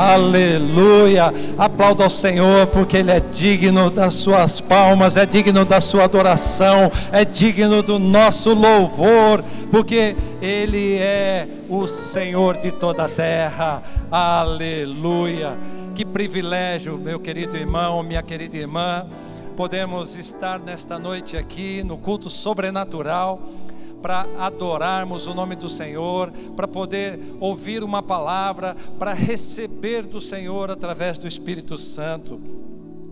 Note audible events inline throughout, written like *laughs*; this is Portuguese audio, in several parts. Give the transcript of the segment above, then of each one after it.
Aleluia. Aplauda ao Senhor, porque Ele é digno das suas palmas, é digno da sua adoração, é digno do nosso louvor, porque Ele é o Senhor de toda a terra. Aleluia. Que privilégio, meu querido irmão, minha querida irmã, podemos estar nesta noite aqui no culto sobrenatural para adorarmos o nome do Senhor, para poder ouvir uma palavra, para receber do Senhor através do Espírito Santo.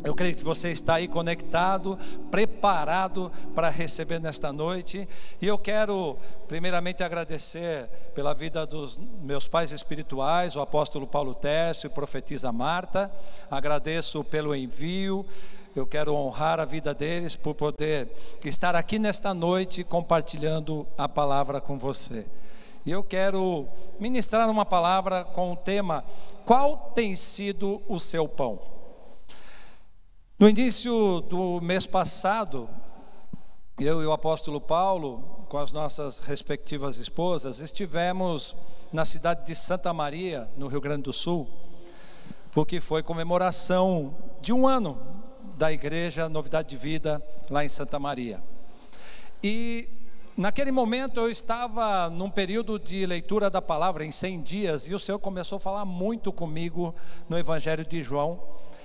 Eu creio que você está aí conectado, preparado para receber nesta noite. E eu quero, primeiramente, agradecer pela vida dos meus pais espirituais, o apóstolo Paulo Tércio e profetisa Marta. Agradeço pelo envio. Eu quero honrar a vida deles por poder estar aqui nesta noite compartilhando a palavra com você. E eu quero ministrar uma palavra com o tema: Qual tem sido o seu pão? No início do mês passado, eu e o apóstolo Paulo, com as nossas respectivas esposas, estivemos na cidade de Santa Maria, no Rio Grande do Sul, porque foi comemoração de um ano da igreja Novidade de Vida lá em Santa Maria. E naquele momento eu estava num período de leitura da palavra em 100 dias e o Senhor começou a falar muito comigo no Evangelho de João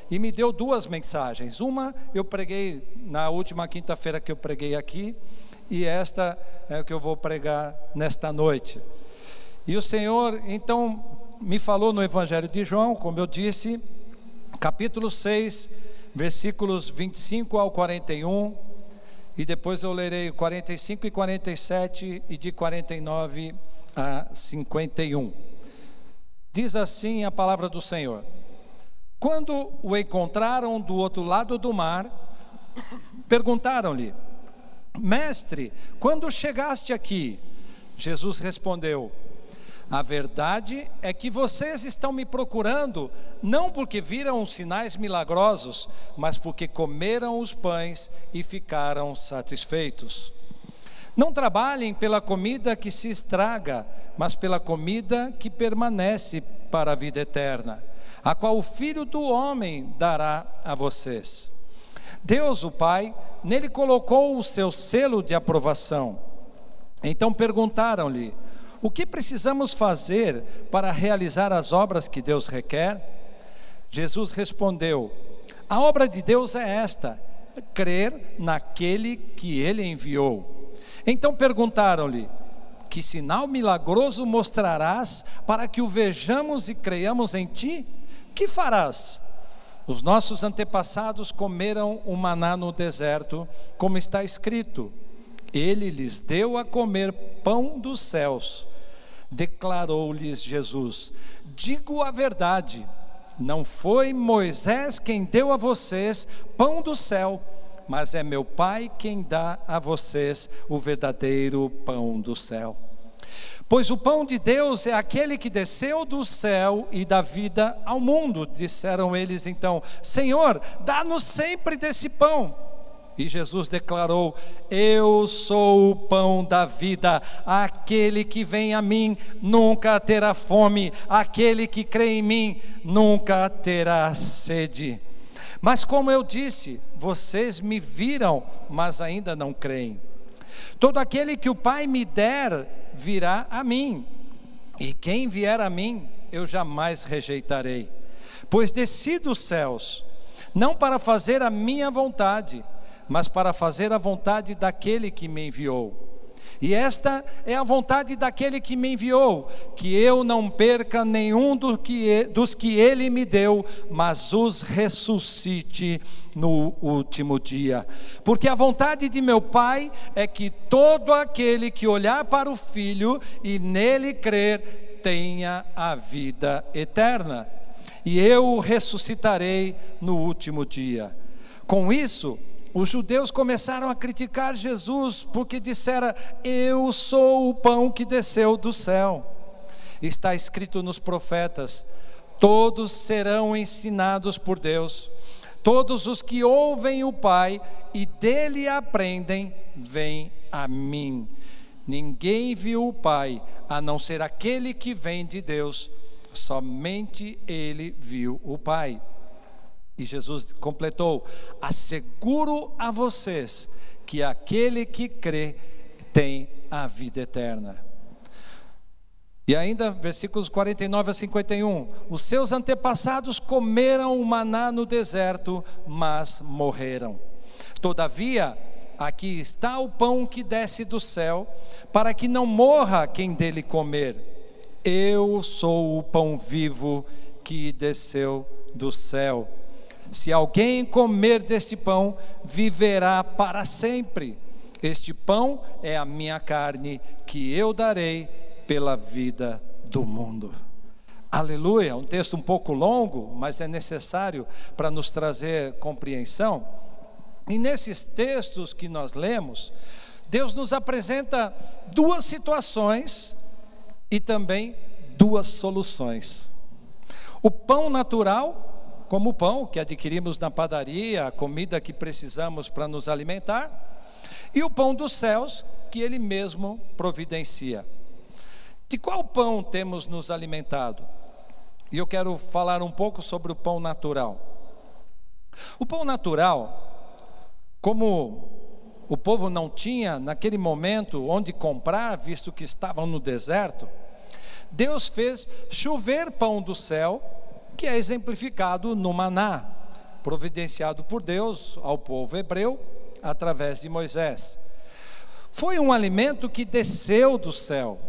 e me deu duas mensagens. Uma eu preguei na última quinta-feira que eu preguei aqui e esta é o que eu vou pregar nesta noite. E o Senhor então me falou no Evangelho de João, como eu disse, capítulo 6, versículos 25 ao 41, e depois eu lerei 45 e 47 e de 49 a 51. Diz assim a palavra do Senhor: Quando o encontraram do outro lado do mar, perguntaram-lhe: Mestre, quando chegaste aqui? Jesus respondeu: a verdade é que vocês estão me procurando não porque viram sinais milagrosos, mas porque comeram os pães e ficaram satisfeitos. Não trabalhem pela comida que se estraga, mas pela comida que permanece para a vida eterna, a qual o Filho do Homem dará a vocês. Deus, o Pai, nele colocou o seu selo de aprovação. Então perguntaram-lhe: o que precisamos fazer para realizar as obras que Deus requer? Jesus respondeu: A obra de Deus é esta: crer naquele que ele enviou. Então perguntaram-lhe: Que sinal milagroso mostrarás para que o vejamos e creiamos em ti? Que farás? Os nossos antepassados comeram o maná no deserto, como está escrito: Ele lhes deu a comer pão dos céus declarou-lhes Jesus: Digo a verdade, não foi Moisés quem deu a vocês pão do céu, mas é meu Pai quem dá a vocês o verdadeiro pão do céu. Pois o pão de Deus é aquele que desceu do céu e dá vida ao mundo. Disseram eles então: Senhor, dá-nos sempre desse pão. E Jesus declarou: Eu sou o pão da vida, aquele que vem a mim nunca terá fome, aquele que crê em mim nunca terá sede. Mas como eu disse, vocês me viram, mas ainda não creem. Todo aquele que o Pai me der virá a mim, e quem vier a mim, eu jamais rejeitarei. Pois desci dos céus, não para fazer a minha vontade, mas para fazer a vontade daquele que me enviou. E esta é a vontade daquele que me enviou, que eu não perca nenhum do que, dos que ele me deu, mas os ressuscite no último dia. Porque a vontade de meu Pai é que todo aquele que olhar para o Filho e nele crer, tenha a vida eterna. E eu o ressuscitarei no último dia. Com isso, os judeus começaram a criticar Jesus porque dissera: Eu sou o pão que desceu do céu. Está escrito nos profetas: todos serão ensinados por Deus. Todos os que ouvem o Pai e dele aprendem, vêm a mim. Ninguém viu o Pai, a não ser aquele que vem de Deus. somente ele viu o Pai. E Jesus completou: asseguro a vocês que aquele que crê tem a vida eterna. E ainda, versículos 49 a 51. Os seus antepassados comeram o maná no deserto, mas morreram. Todavia, aqui está o pão que desce do céu, para que não morra quem dele comer. Eu sou o pão vivo que desceu do céu. Se alguém comer deste pão, viverá para sempre. Este pão é a minha carne, que eu darei pela vida do mundo. Aleluia, um texto um pouco longo, mas é necessário para nos trazer compreensão. E nesses textos que nós lemos, Deus nos apresenta duas situações e também duas soluções. O pão natural, como o pão que adquirimos na padaria, a comida que precisamos para nos alimentar, e o pão dos céus, que Ele mesmo providencia. De qual pão temos nos alimentado? E eu quero falar um pouco sobre o pão natural. O pão natural, como o povo não tinha naquele momento onde comprar, visto que estavam no deserto, Deus fez chover pão do céu, que é exemplificado no maná, providenciado por Deus ao povo hebreu através de Moisés. Foi um alimento que desceu do céu,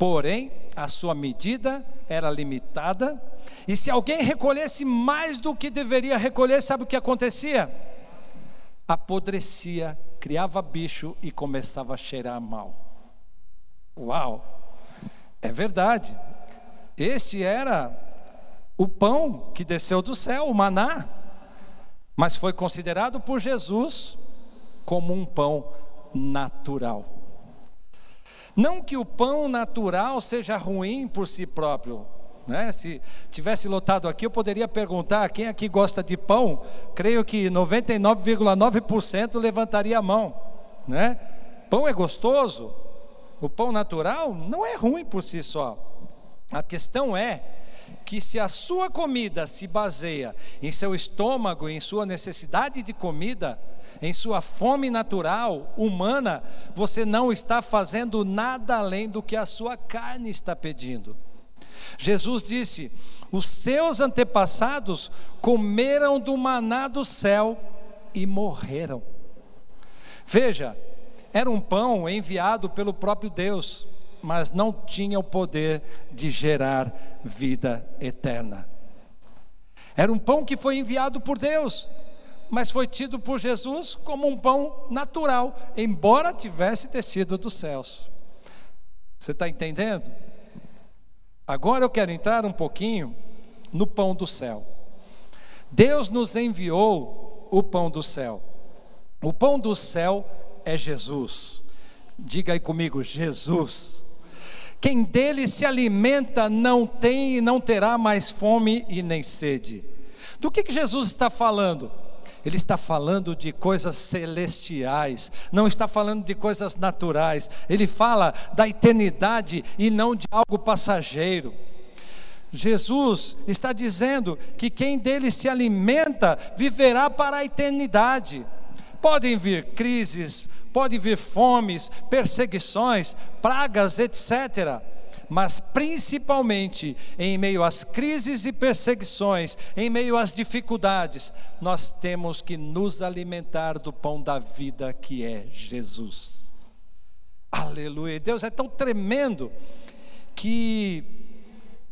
Porém, a sua medida era limitada, e se alguém recolhesse mais do que deveria recolher, sabe o que acontecia? Apodrecia, criava bicho e começava a cheirar mal. Uau! É verdade. Esse era o pão que desceu do céu, o maná, mas foi considerado por Jesus como um pão natural. Não que o pão natural seja ruim por si próprio. Né? Se tivesse lotado aqui, eu poderia perguntar: quem aqui gosta de pão? Creio que 99,9% levantaria a mão. Né? Pão é gostoso. O pão natural não é ruim por si só. A questão é que se a sua comida se baseia em seu estômago, em sua necessidade de comida, em sua fome natural, humana, você não está fazendo nada além do que a sua carne está pedindo. Jesus disse: Os seus antepassados comeram do maná do céu e morreram. Veja, era um pão enviado pelo próprio Deus, mas não tinha o poder de gerar vida eterna. Era um pão que foi enviado por Deus, mas foi tido por Jesus como um pão natural, embora tivesse descido dos céus. Você está entendendo? Agora eu quero entrar um pouquinho no pão do céu. Deus nos enviou o pão do céu. O pão do céu é Jesus. Diga aí comigo, Jesus. Quem dele se alimenta não tem e não terá mais fome e nem sede. Do que, que Jesus está falando? Ele está falando de coisas celestiais, não está falando de coisas naturais. Ele fala da eternidade e não de algo passageiro. Jesus está dizendo que quem dele se alimenta viverá para a eternidade. Podem vir crises, podem vir fomes, perseguições, pragas, etc mas principalmente em meio às crises e perseguições, em meio às dificuldades, nós temos que nos alimentar do pão da vida que é Jesus. Aleluia. Deus é tão tremendo que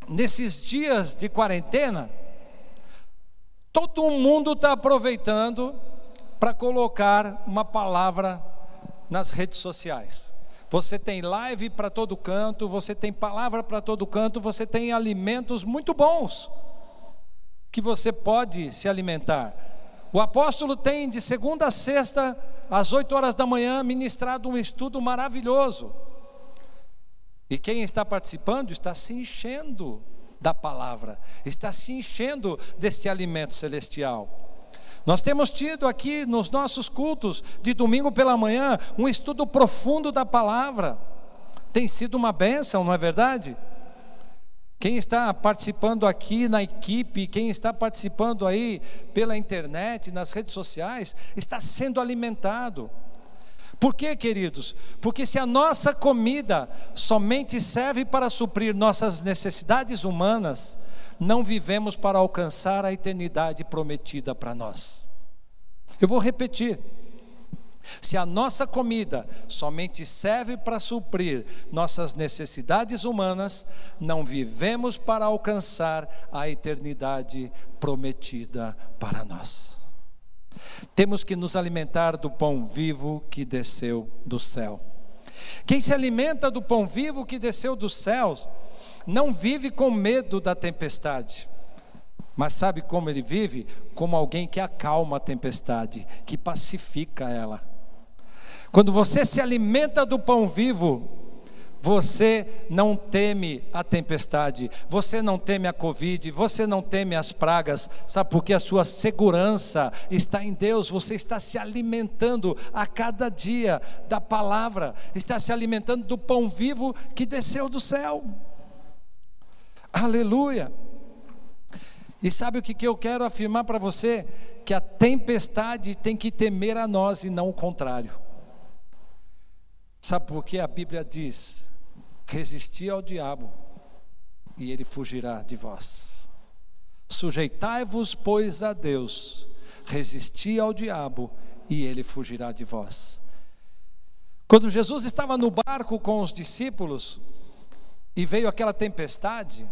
nesses dias de quarentena, todo mundo está aproveitando para colocar uma palavra nas redes sociais. Você tem live para todo canto, você tem palavra para todo canto, você tem alimentos muito bons que você pode se alimentar. O apóstolo tem de segunda a sexta, às oito horas da manhã, ministrado um estudo maravilhoso. E quem está participando está se enchendo da palavra, está se enchendo deste alimento celestial. Nós temos tido aqui nos nossos cultos de domingo pela manhã um estudo profundo da palavra. Tem sido uma bênção, não é verdade? Quem está participando aqui na equipe, quem está participando aí pela internet, nas redes sociais, está sendo alimentado. Por quê, queridos? Porque se a nossa comida somente serve para suprir nossas necessidades humanas, não vivemos para alcançar a eternidade prometida para nós. Eu vou repetir. Se a nossa comida somente serve para suprir nossas necessidades humanas, não vivemos para alcançar a eternidade prometida para nós. Temos que nos alimentar do pão vivo que desceu do céu. Quem se alimenta do pão vivo que desceu dos céus, não vive com medo da tempestade. Mas sabe como ele vive? Como alguém que acalma a tempestade, que pacifica ela. Quando você se alimenta do pão vivo, você não teme a tempestade, você não teme a Covid, você não teme as pragas, sabe porque a sua segurança está em Deus, você está se alimentando a cada dia da palavra, está se alimentando do pão vivo que desceu do céu. Aleluia! E sabe o que, que eu quero afirmar para você? Que a tempestade tem que temer a nós e não o contrário. Sabe por que a Bíblia diz: resisti ao diabo e ele fugirá de vós. Sujeitai-vos, pois, a Deus, resisti ao diabo e ele fugirá de vós. Quando Jesus estava no barco com os discípulos e veio aquela tempestade,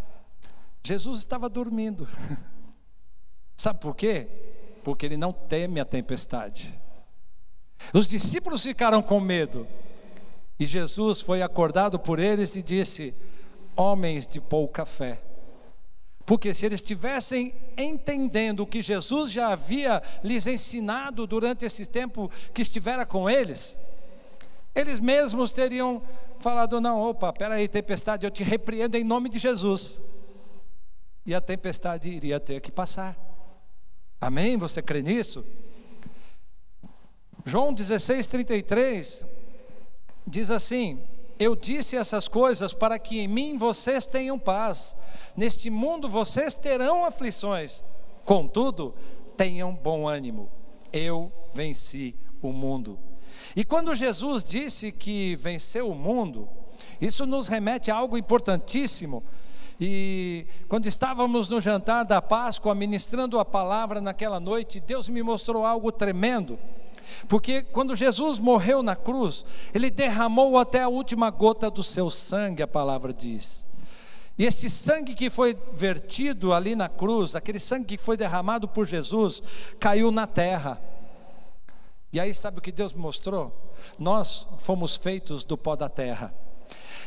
Jesus estava dormindo. *laughs* Sabe por quê? Porque ele não teme a tempestade. Os discípulos ficaram com medo. E Jesus foi acordado por eles e disse: Homens de pouca fé. Porque se eles estivessem entendendo o que Jesus já havia lhes ensinado durante esse tempo que estivera com eles, eles mesmos teriam falado: Não, opa, peraí, tempestade, eu te repreendo em nome de Jesus. E a tempestade iria ter que passar. Amém? Você crê nisso? João 16, 33 diz assim: Eu disse essas coisas para que em mim vocês tenham paz. Neste mundo vocês terão aflições, contudo, tenham bom ânimo. Eu venci o mundo. E quando Jesus disse que venceu o mundo, isso nos remete a algo importantíssimo. E quando estávamos no jantar da Páscoa, ministrando a palavra naquela noite, Deus me mostrou algo tremendo. Porque quando Jesus morreu na cruz, ele derramou até a última gota do seu sangue, a palavra diz. E esse sangue que foi vertido ali na cruz, aquele sangue que foi derramado por Jesus, caiu na terra. E aí sabe o que Deus mostrou? Nós fomos feitos do pó da terra.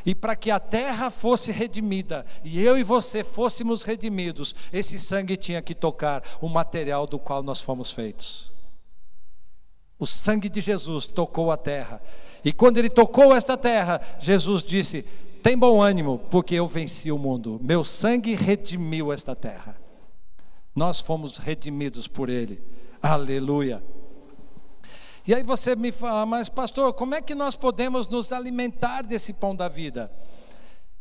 E para que a terra fosse redimida e eu e você fôssemos redimidos, esse sangue tinha que tocar o material do qual nós fomos feitos. O sangue de Jesus tocou a terra. E quando ele tocou esta terra, Jesus disse: Tem bom ânimo, porque eu venci o mundo. Meu sangue redimiu esta terra. Nós fomos redimidos por ele. Aleluia. E aí você me fala, mas pastor, como é que nós podemos nos alimentar desse pão da vida?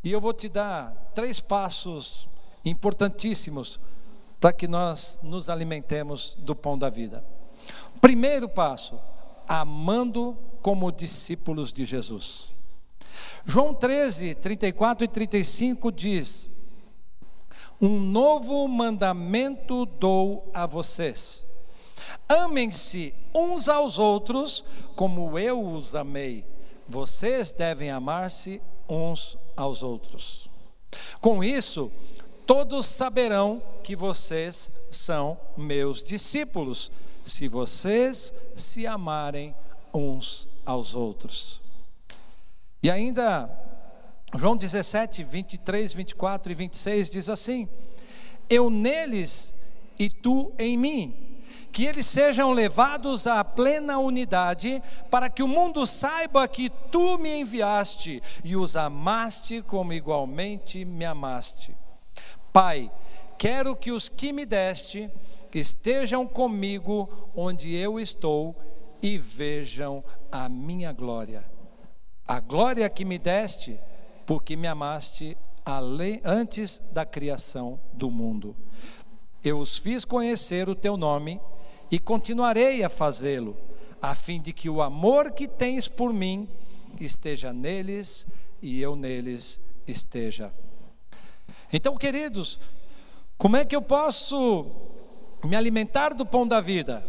E eu vou te dar três passos importantíssimos para que nós nos alimentemos do pão da vida. Primeiro passo, amando como discípulos de Jesus. João 13, 34 e 35 diz: Um novo mandamento dou a vocês. Amem-se uns aos outros como eu os amei. Vocês devem amar-se uns aos outros. Com isso, todos saberão que vocês são meus discípulos se vocês se amarem uns aos outros. E ainda, João 17, 23, 24 e 26 diz assim: Eu neles e tu em mim, que eles sejam levados à plena unidade, para que o mundo saiba que tu me enviaste e os amaste como igualmente me amaste. Pai, quero que os que me deste estejam comigo onde eu estou e vejam a minha glória. A glória que me deste, porque me amaste antes da criação do mundo. Eu os fiz conhecer o teu nome e continuarei a fazê-lo, a fim de que o amor que tens por mim esteja neles e eu neles esteja. Então, queridos, como é que eu posso me alimentar do pão da vida?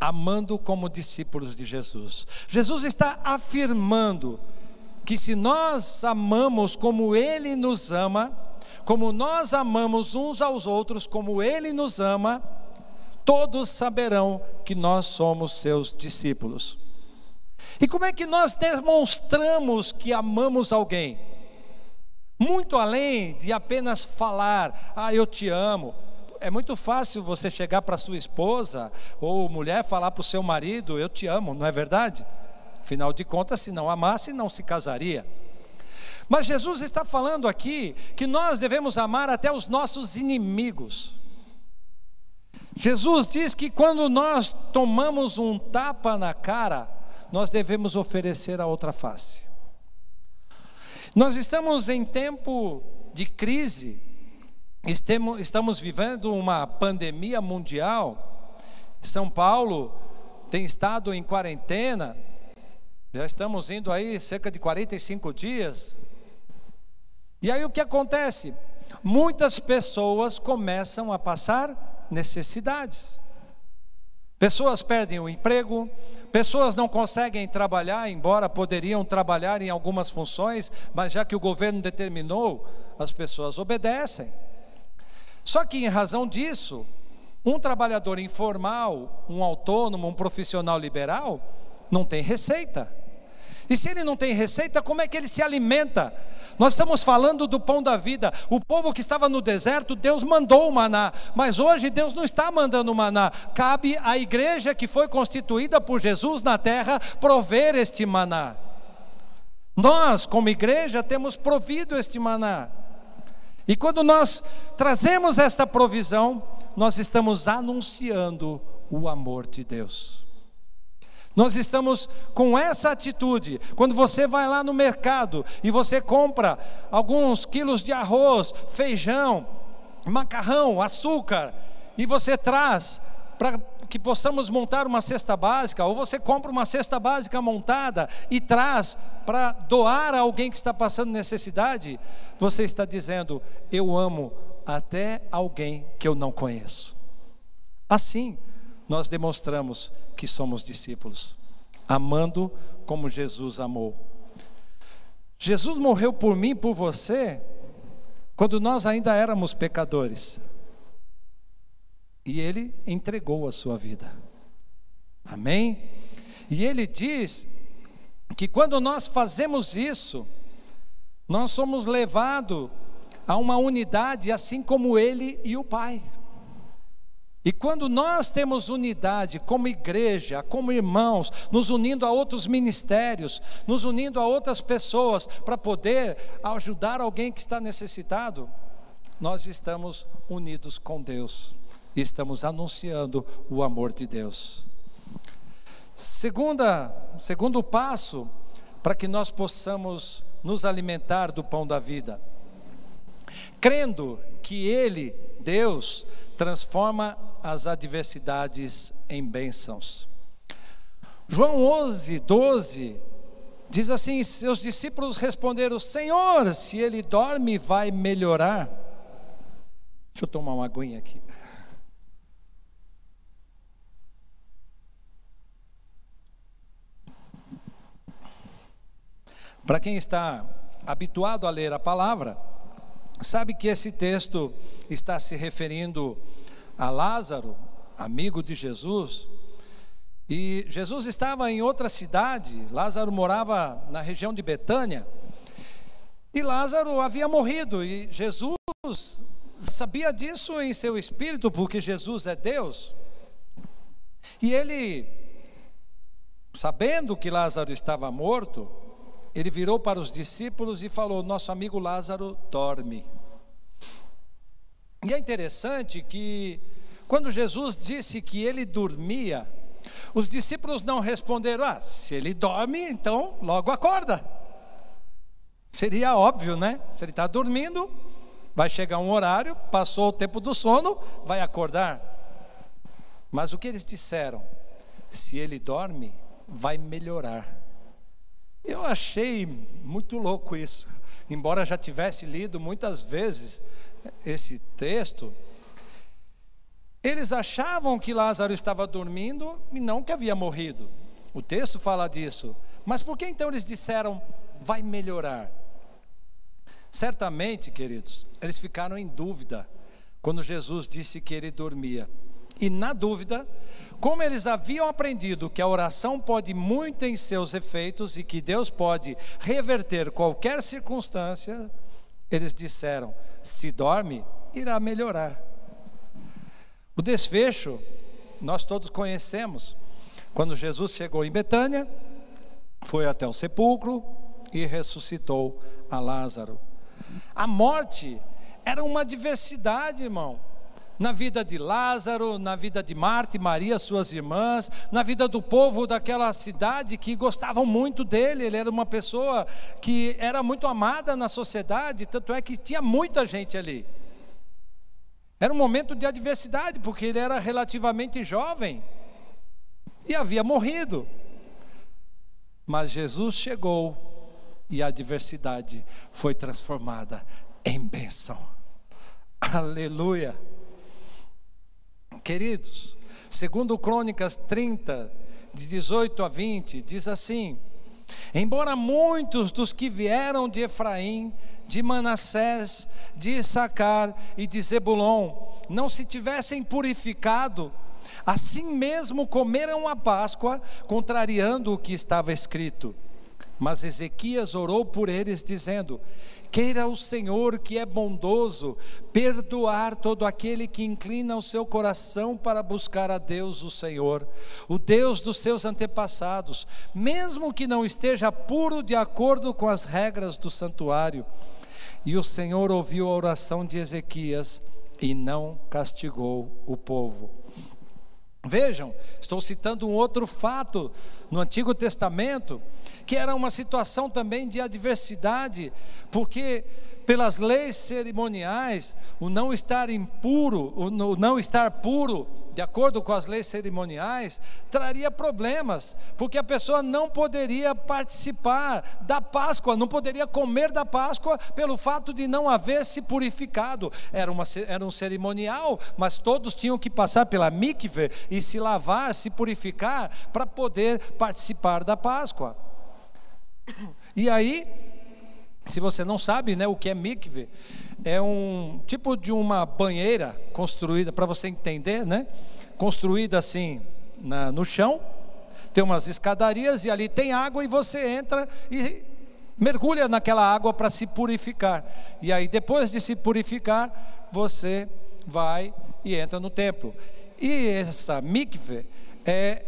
Amando como discípulos de Jesus. Jesus está afirmando que se nós amamos como Ele nos ama, como nós amamos uns aos outros, como Ele nos ama, todos saberão que nós somos seus discípulos. E como é que nós demonstramos que amamos alguém? Muito além de apenas falar, ah, eu te amo. É muito fácil você chegar para sua esposa ou mulher falar para o seu marido, eu te amo, não é verdade? Afinal de contas, se não amasse, não se casaria. Mas Jesus está falando aqui que nós devemos amar até os nossos inimigos. Jesus diz que quando nós tomamos um tapa na cara, nós devemos oferecer a outra face. Nós estamos em tempo de crise, estamos vivendo uma pandemia mundial. São Paulo tem estado em quarentena, já estamos indo aí cerca de 45 dias. E aí o que acontece? Muitas pessoas começam a passar necessidades. Pessoas perdem o emprego, pessoas não conseguem trabalhar, embora poderiam trabalhar em algumas funções, mas já que o governo determinou, as pessoas obedecem. Só que em razão disso, um trabalhador informal, um autônomo, um profissional liberal, não tem receita. E se ele não tem receita, como é que ele se alimenta? Nós estamos falando do pão da vida. O povo que estava no deserto, Deus mandou o maná, mas hoje Deus não está mandando o maná. Cabe à igreja que foi constituída por Jesus na terra prover este maná. Nós, como igreja, temos provido este maná. E quando nós trazemos esta provisão, nós estamos anunciando o amor de Deus. Nós estamos com essa atitude. Quando você vai lá no mercado e você compra alguns quilos de arroz, feijão, macarrão, açúcar, e você traz para que possamos montar uma cesta básica, ou você compra uma cesta básica montada e traz para doar a alguém que está passando necessidade, você está dizendo: Eu amo até alguém que eu não conheço. Assim, nós demonstramos que somos discípulos, amando como Jesus amou. Jesus morreu por mim por você quando nós ainda éramos pecadores. E ele entregou a sua vida. Amém? E ele diz que quando nós fazemos isso, nós somos levados a uma unidade assim como ele e o Pai. E quando nós temos unidade como igreja, como irmãos, nos unindo a outros ministérios, nos unindo a outras pessoas para poder ajudar alguém que está necessitado, nós estamos unidos com Deus e estamos anunciando o amor de Deus. Segunda, segundo passo para que nós possamos nos alimentar do pão da vida, crendo que Ele, Deus, transforma as adversidades em bênçãos. João 11, 12 diz assim: Seus discípulos responderam: Senhor, se ele dorme, vai melhorar. Deixa eu tomar uma aguinha aqui. Para quem está habituado a ler a palavra, sabe que esse texto está se referindo a Lázaro, amigo de Jesus, e Jesus estava em outra cidade, Lázaro morava na região de Betânia, e Lázaro havia morrido, e Jesus sabia disso em seu espírito, porque Jesus é Deus, e ele, sabendo que Lázaro estava morto, ele virou para os discípulos e falou: Nosso amigo Lázaro dorme. E é interessante que, quando Jesus disse que ele dormia, os discípulos não responderam: Ah, se ele dorme, então logo acorda. Seria óbvio, né? Se ele está dormindo, vai chegar um horário, passou o tempo do sono, vai acordar. Mas o que eles disseram? Se ele dorme, vai melhorar. Eu achei muito louco isso. Embora já tivesse lido muitas vezes esse texto, eles achavam que Lázaro estava dormindo e não que havia morrido. O texto fala disso. Mas por que então eles disseram vai melhorar? Certamente, queridos, eles ficaram em dúvida quando Jesus disse que ele dormia. E na dúvida, como eles haviam aprendido que a oração pode muito em seus efeitos e que Deus pode reverter qualquer circunstância, eles disseram: se dorme, irá melhorar. O desfecho, nós todos conhecemos. Quando Jesus chegou em Betânia, foi até o sepulcro e ressuscitou a Lázaro. A morte era uma diversidade, irmão. Na vida de Lázaro, na vida de Marta e Maria, suas irmãs, na vida do povo daquela cidade que gostavam muito dele, ele era uma pessoa que era muito amada na sociedade, tanto é que tinha muita gente ali. Era um momento de adversidade, porque ele era relativamente jovem e havia morrido. Mas Jesus chegou e a adversidade foi transformada em bênção. Aleluia. Queridos, segundo Crônicas 30, de 18 a 20, diz assim: Embora muitos dos que vieram de Efraim, de Manassés, de Issacar e de Zebulon não se tivessem purificado, assim mesmo comeram a Páscoa, contrariando o que estava escrito. Mas Ezequias orou por eles, dizendo: Queira o Senhor, que é bondoso, perdoar todo aquele que inclina o seu coração para buscar a Deus, o Senhor, o Deus dos seus antepassados, mesmo que não esteja puro de acordo com as regras do santuário. E o Senhor ouviu a oração de Ezequias e não castigou o povo. Vejam, estou citando um outro fato no Antigo Testamento, que era uma situação também de adversidade, porque pelas leis cerimoniais, o não estar impuro, o não estar puro, de acordo com as leis cerimoniais, traria problemas, porque a pessoa não poderia participar da Páscoa, não poderia comer da Páscoa pelo fato de não haver se purificado. Era, uma, era um cerimonial, mas todos tinham que passar pela mikve e se lavar, se purificar, para poder participar da Páscoa. E aí, se você não sabe, né, o que é mikve, é um tipo de uma banheira construída, para você entender, né? Construída assim na, no chão, tem umas escadarias e ali tem água e você entra e mergulha naquela água para se purificar. E aí depois de se purificar, você vai e entra no templo. E essa mikve é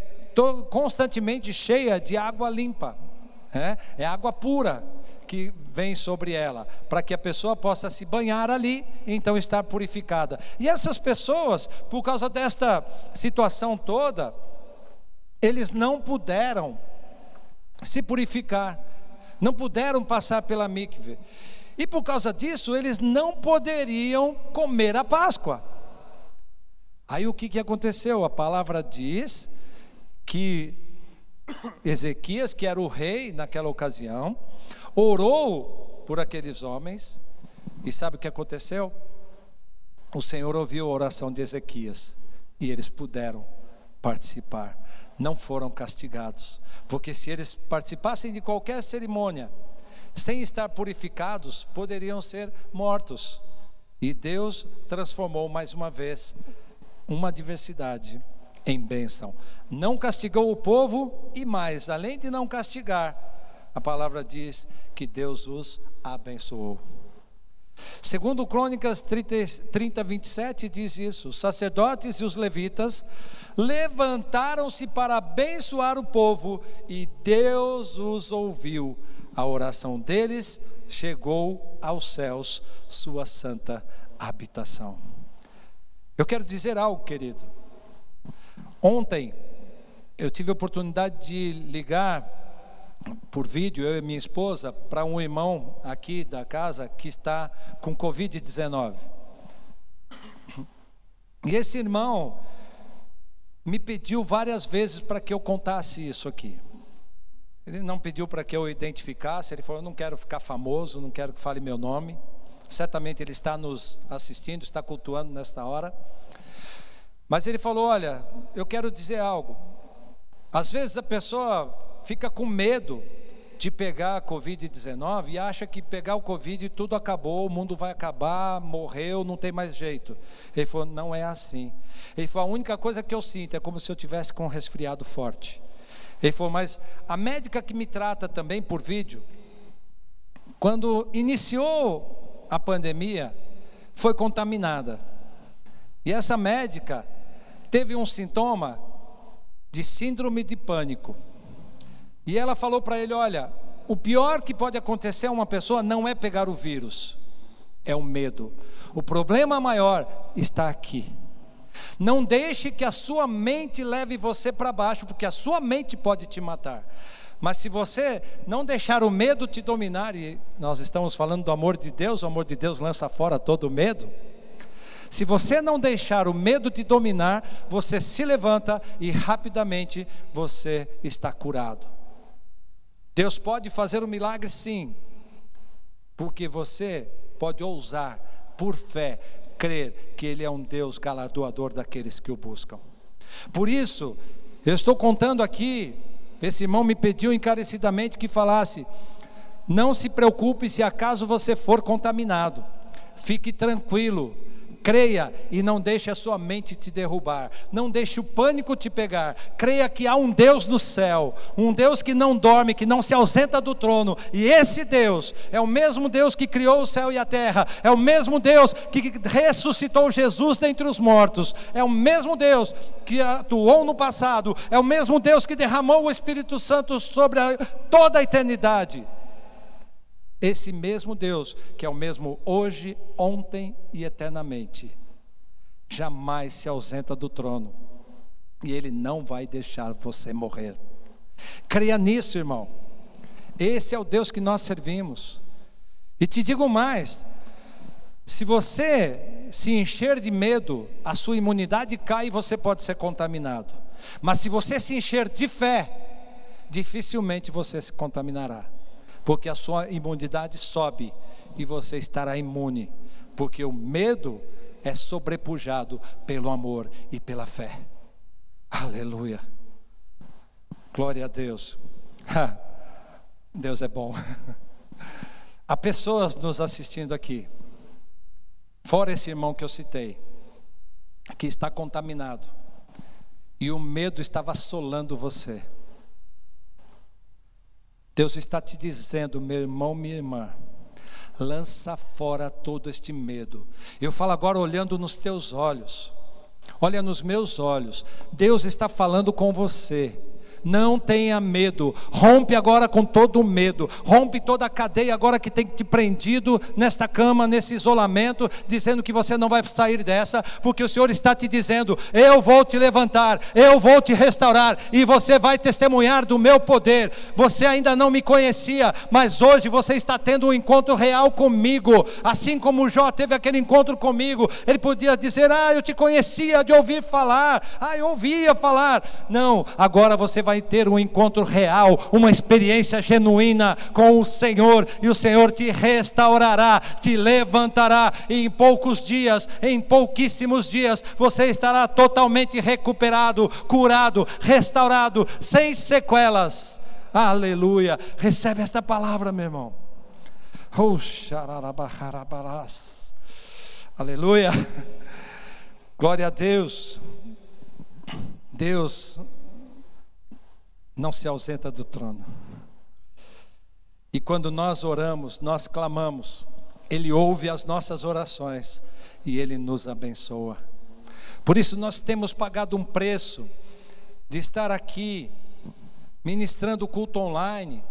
constantemente cheia de água limpa. É, é água pura que vem sobre ela, para que a pessoa possa se banhar ali e então estar purificada. E essas pessoas, por causa desta situação toda, eles não puderam se purificar, não puderam passar pela mikve. E por causa disso, eles não poderiam comer a Páscoa. Aí o que, que aconteceu? A palavra diz que Ezequias, que era o rei naquela ocasião, orou por aqueles homens, e sabe o que aconteceu? O Senhor ouviu a oração de Ezequias e eles puderam participar, não foram castigados, porque se eles participassem de qualquer cerimônia, sem estar purificados, poderiam ser mortos. E Deus transformou mais uma vez uma diversidade em bênção. Não castigou o povo e mais, além de não castigar, a palavra diz que Deus os abençoou. Segundo Crônicas 30, 30, 27 diz isso: os sacerdotes e os levitas levantaram-se para abençoar o povo e Deus os ouviu. A oração deles chegou aos céus, sua santa habitação. Eu quero dizer algo, querido. Ontem eu tive a oportunidade de ligar por vídeo, eu e minha esposa, para um irmão aqui da casa que está com Covid-19. E esse irmão me pediu várias vezes para que eu contasse isso aqui. Ele não pediu para que eu identificasse, ele falou: Eu não quero ficar famoso, não quero que fale meu nome. Certamente ele está nos assistindo, está cultuando nesta hora. Mas ele falou: Olha, eu quero dizer algo. Às vezes a pessoa fica com medo de pegar a Covid-19 e acha que pegar o Covid tudo acabou, o mundo vai acabar, morreu, não tem mais jeito. Ele falou: não é assim. Ele falou: a única coisa que eu sinto é como se eu tivesse com um resfriado forte. Ele falou: mas a médica que me trata também por vídeo, quando iniciou a pandemia, foi contaminada. E essa médica teve um sintoma de síndrome de pânico. E ela falou para ele: Olha, o pior que pode acontecer a uma pessoa não é pegar o vírus, é o medo. O problema maior está aqui. Não deixe que a sua mente leve você para baixo, porque a sua mente pode te matar. Mas se você não deixar o medo te dominar, e nós estamos falando do amor de Deus, o amor de Deus lança fora todo medo. Se você não deixar o medo te dominar, você se levanta e rapidamente você está curado. Deus pode fazer um milagre sim, porque você pode ousar, por fé, crer que Ele é um Deus galardoador daqueles que o buscam. Por isso, eu estou contando aqui, esse irmão me pediu encarecidamente que falasse: não se preocupe se acaso você for contaminado, fique tranquilo, creia e não deixe a sua mente te derrubar, não deixe o pânico te pegar. Creia que há um Deus no céu, um Deus que não dorme, que não se ausenta do trono, e esse Deus é o mesmo Deus que criou o céu e a terra, é o mesmo Deus que ressuscitou Jesus dentre os mortos, é o mesmo Deus que atuou no passado, é o mesmo Deus que derramou o Espírito Santo sobre a, toda a eternidade. Esse mesmo Deus, que é o mesmo hoje, ontem e eternamente, jamais se ausenta do trono, e Ele não vai deixar você morrer. Creia nisso, irmão. Esse é o Deus que nós servimos. E te digo mais: se você se encher de medo, a sua imunidade cai e você pode ser contaminado. Mas se você se encher de fé, dificilmente você se contaminará porque a sua imunidade sobe e você estará imune, porque o medo é sobrepujado pelo amor e pela fé. Aleluia. Glória a Deus. *laughs* Deus é bom. *laughs* Há pessoas nos assistindo aqui, fora esse irmão que eu citei, que está contaminado, e o medo estava assolando você. Deus está te dizendo, meu irmão, minha irmã, lança fora todo este medo. Eu falo agora olhando nos teus olhos, olha nos meus olhos. Deus está falando com você. Não tenha medo. Rompe agora com todo o medo. Rompe toda a cadeia agora que tem te prendido nesta cama, nesse isolamento, dizendo que você não vai sair dessa, porque o Senhor está te dizendo: Eu vou te levantar, eu vou te restaurar e você vai testemunhar do meu poder. Você ainda não me conhecia, mas hoje você está tendo um encontro real comigo. Assim como Jó teve aquele encontro comigo, ele podia dizer: Ah, eu te conhecia de ouvir falar, ah, eu ouvia falar. Não, agora você vai vai ter um encontro real, uma experiência genuína com o Senhor, e o Senhor te restaurará, te levantará, e em poucos dias, em pouquíssimos dias, você estará totalmente recuperado, curado, restaurado, sem sequelas. Aleluia. Recebe esta palavra, meu irmão. Oh, Aleluia. *laughs* Glória a Deus. Deus não se ausenta do trono. E quando nós oramos, nós clamamos, Ele ouve as nossas orações e Ele nos abençoa. Por isso nós temos pagado um preço de estar aqui ministrando culto online.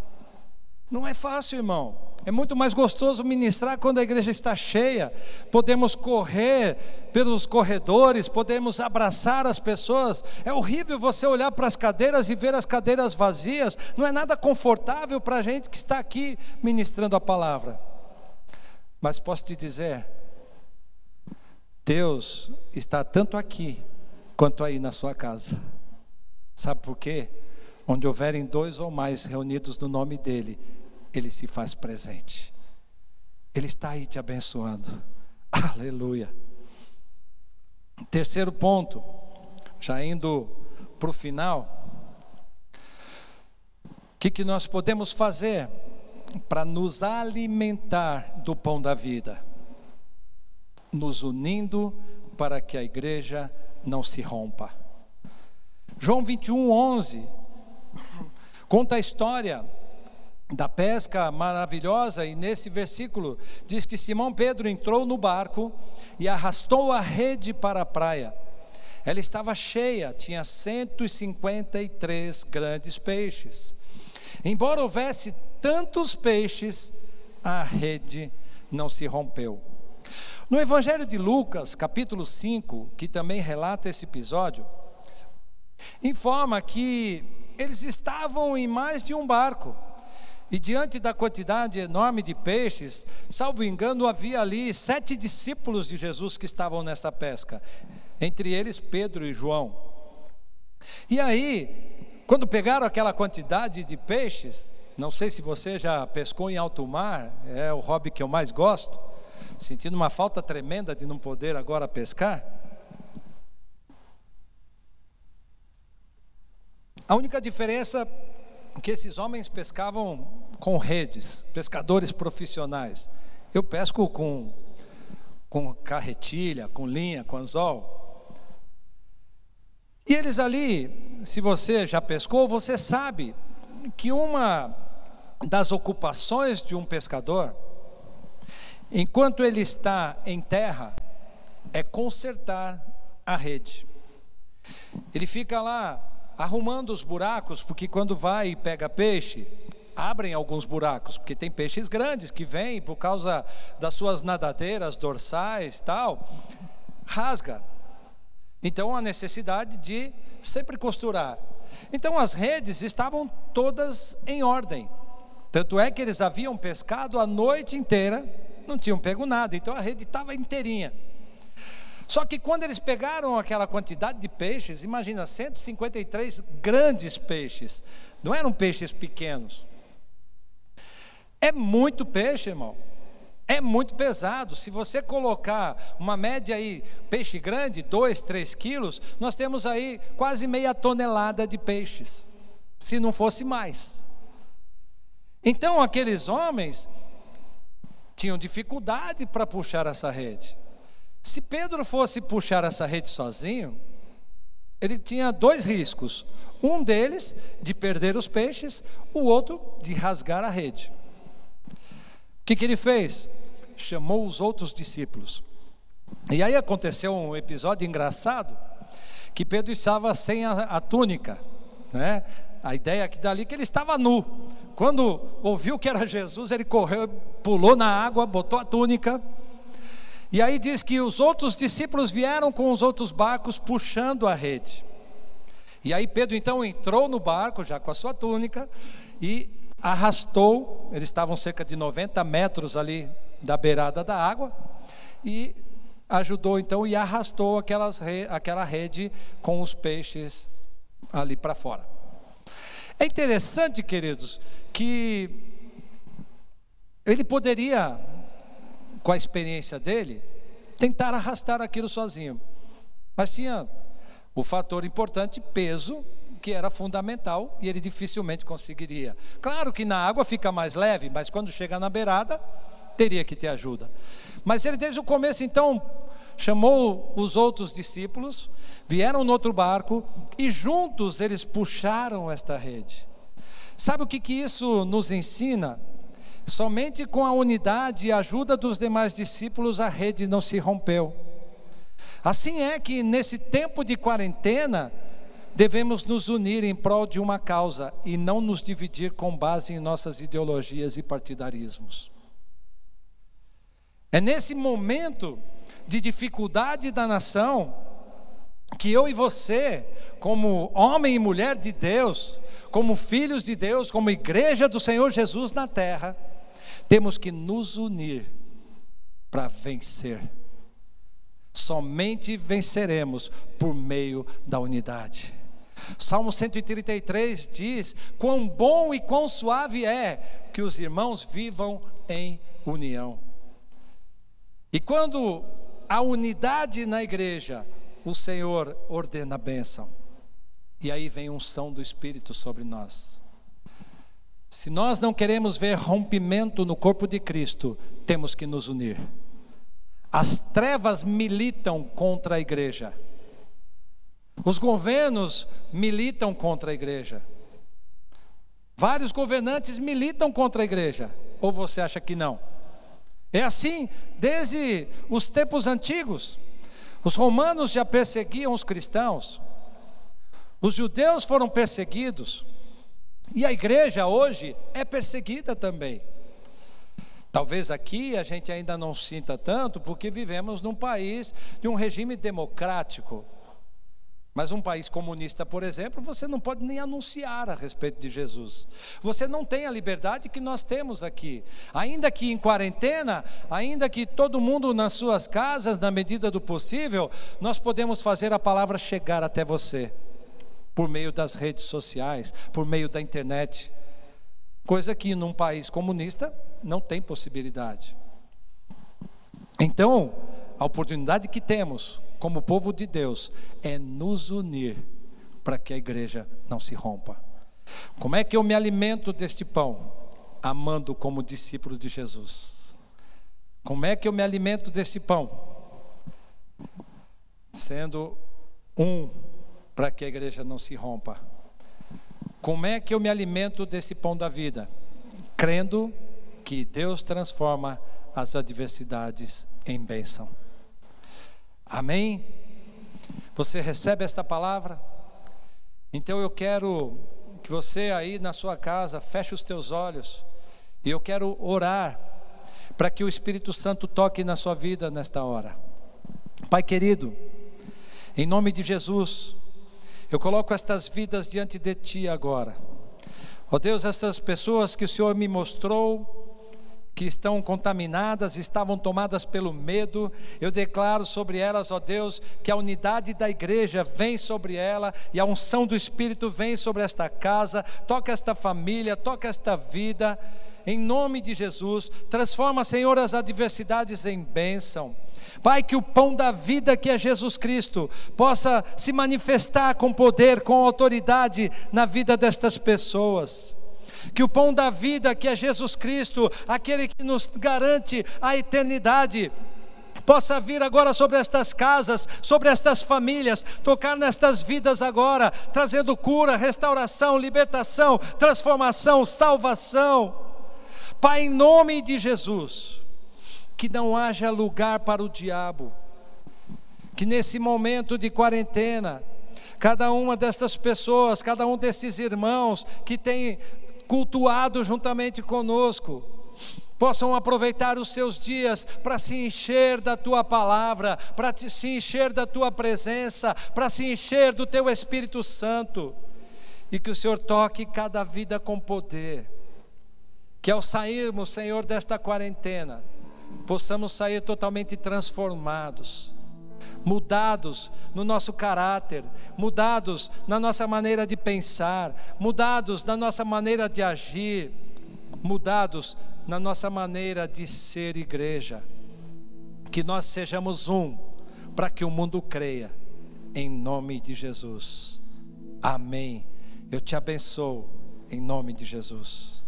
Não é fácil, irmão. É muito mais gostoso ministrar quando a igreja está cheia. Podemos correr pelos corredores, podemos abraçar as pessoas. É horrível você olhar para as cadeiras e ver as cadeiras vazias. Não é nada confortável para a gente que está aqui ministrando a palavra. Mas posso te dizer, Deus está tanto aqui quanto aí na sua casa. Sabe por quê? Onde houverem dois ou mais reunidos no nome dEle, Ele se faz presente. Ele está aí te abençoando. *laughs* Aleluia. Terceiro ponto, já indo para o final. O que, que nós podemos fazer para nos alimentar do pão da vida? Nos unindo para que a igreja não se rompa. João 21, 11 conta a história da pesca maravilhosa, e nesse versículo diz que Simão Pedro entrou no barco e arrastou a rede para a praia. Ela estava cheia, tinha 153 grandes peixes. Embora houvesse tantos peixes, a rede não se rompeu. No Evangelho de Lucas, capítulo 5, que também relata esse episódio, informa que eles estavam em mais de um barco. E diante da quantidade enorme de peixes, salvo engano, havia ali sete discípulos de Jesus que estavam nessa pesca, entre eles Pedro e João. E aí, quando pegaram aquela quantidade de peixes, não sei se você já pescou em alto mar, é o hobby que eu mais gosto, sentindo uma falta tremenda de não poder agora pescar. A única diferença que esses homens pescavam com redes, pescadores profissionais. Eu pesco com, com carretilha, com linha, com anzol. E eles ali, se você já pescou, você sabe que uma das ocupações de um pescador, enquanto ele está em terra, é consertar a rede. Ele fica lá arrumando os buracos, porque quando vai e pega peixe, abrem alguns buracos, porque tem peixes grandes que vêm por causa das suas nadadeiras dorsais, tal, rasga. Então a necessidade de sempre costurar. Então as redes estavam todas em ordem. Tanto é que eles haviam pescado a noite inteira, não tinham pego nada, então a rede estava inteirinha. Só que quando eles pegaram aquela quantidade de peixes, imagina 153 grandes peixes, não eram peixes pequenos. É muito peixe, irmão. É muito pesado. Se você colocar uma média aí, peixe grande, 2, 3 quilos, nós temos aí quase meia tonelada de peixes. Se não fosse mais. Então aqueles homens tinham dificuldade para puxar essa rede. Se Pedro fosse puxar essa rede sozinho, ele tinha dois riscos. Um deles de perder os peixes, o outro de rasgar a rede que, que ele fez? Chamou os outros discípulos. E aí aconteceu um episódio engraçado, que Pedro estava sem a, a túnica, né? A ideia aqui dali que ele estava nu. Quando ouviu que era Jesus, ele correu, pulou na água, botou a túnica. E aí diz que os outros discípulos vieram com os outros barcos puxando a rede. E aí Pedro então entrou no barco, já com a sua túnica, e arrastou, eles estavam cerca de 90 metros ali da beirada da água, e ajudou então e arrastou aquelas, aquela rede com os peixes ali para fora. É interessante, queridos, que ele poderia, com a experiência dele, tentar arrastar aquilo sozinho, mas tinha o fator importante peso que era fundamental e ele dificilmente conseguiria. Claro que na água fica mais leve, mas quando chega na beirada, teria que ter ajuda. Mas ele desde o começo então chamou os outros discípulos, vieram no outro barco e juntos eles puxaram esta rede. Sabe o que, que isso nos ensina? Somente com a unidade e ajuda dos demais discípulos a rede não se rompeu. Assim é que nesse tempo de quarentena, devemos nos unir em prol de uma causa e não nos dividir com base em nossas ideologias e partidarismos. É nesse momento de dificuldade da nação que eu e você, como homem e mulher de Deus, como filhos de Deus, como igreja do Senhor Jesus na terra, temos que nos unir para vencer. Somente venceremos por meio da unidade. Salmo 133 diz: Quão bom e quão suave é que os irmãos vivam em união. E quando a unidade na igreja, o Senhor ordena a bênção. E aí vem unção do Espírito sobre nós. Se nós não queremos ver rompimento no corpo de Cristo, temos que nos unir. As trevas militam contra a igreja. Os governos militam contra a igreja. Vários governantes militam contra a igreja. Ou você acha que não? É assim desde os tempos antigos. Os romanos já perseguiam os cristãos. Os judeus foram perseguidos. E a igreja hoje é perseguida também. Talvez aqui a gente ainda não sinta tanto, porque vivemos num país de um regime democrático. Mas um país comunista, por exemplo, você não pode nem anunciar a respeito de Jesus. Você não tem a liberdade que nós temos aqui. Ainda que em quarentena, ainda que todo mundo nas suas casas, na medida do possível, nós podemos fazer a palavra chegar até você por meio das redes sociais, por meio da internet. Coisa que num país comunista não tem possibilidade. Então, a oportunidade que temos como povo de Deus, é nos unir para que a igreja não se rompa. Como é que eu me alimento deste pão? Amando como discípulo de Jesus. Como é que eu me alimento deste pão? Sendo um para que a igreja não se rompa. Como é que eu me alimento desse pão da vida? Crendo que Deus transforma as adversidades em bênção. Amém? Você recebe esta palavra? Então eu quero que você aí na sua casa feche os teus olhos e eu quero orar para que o Espírito Santo toque na sua vida nesta hora. Pai querido, em nome de Jesus, eu coloco estas vidas diante de Ti agora. Ó oh Deus, estas pessoas que o Senhor me mostrou, que estão contaminadas, estavam tomadas pelo medo. Eu declaro sobre elas, ó Deus, que a unidade da igreja vem sobre ela e a unção do Espírito vem sobre esta casa. Toca esta família, toca esta vida. Em nome de Jesus, transforma, Senhor, as adversidades em bênção. Pai, que o pão da vida que é Jesus Cristo possa se manifestar com poder, com autoridade na vida destas pessoas que o pão da vida, que é Jesus Cristo, aquele que nos garante a eternidade, possa vir agora sobre estas casas, sobre estas famílias, tocar nestas vidas agora, trazendo cura, restauração, libertação, transformação, salvação. Pai, em nome de Jesus, que não haja lugar para o diabo, que nesse momento de quarentena, cada uma destas pessoas, cada um desses irmãos que tem cultuado juntamente conosco, possam aproveitar os seus dias para se encher da tua palavra, para se encher da tua presença, para se encher do teu Espírito Santo, e que o Senhor toque cada vida com poder, que ao sairmos, Senhor, desta quarentena, possamos sair totalmente transformados mudados no nosso caráter, mudados na nossa maneira de pensar, mudados na nossa maneira de agir, mudados na nossa maneira de ser igreja. Que nós sejamos um, para que o mundo creia, em nome de Jesus. Amém. Eu te abençoo, em nome de Jesus.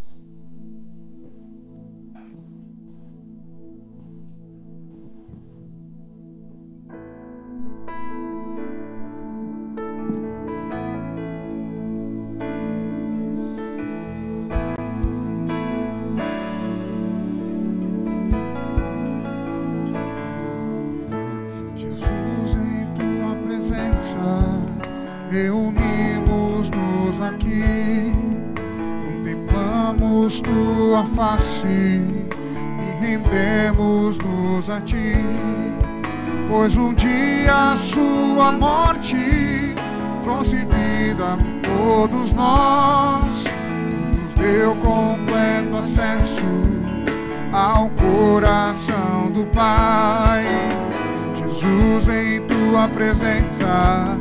Pois um dia a sua morte trouxe vida a todos nós, nos deu completo acesso ao coração do Pai. Jesus, em tua presença,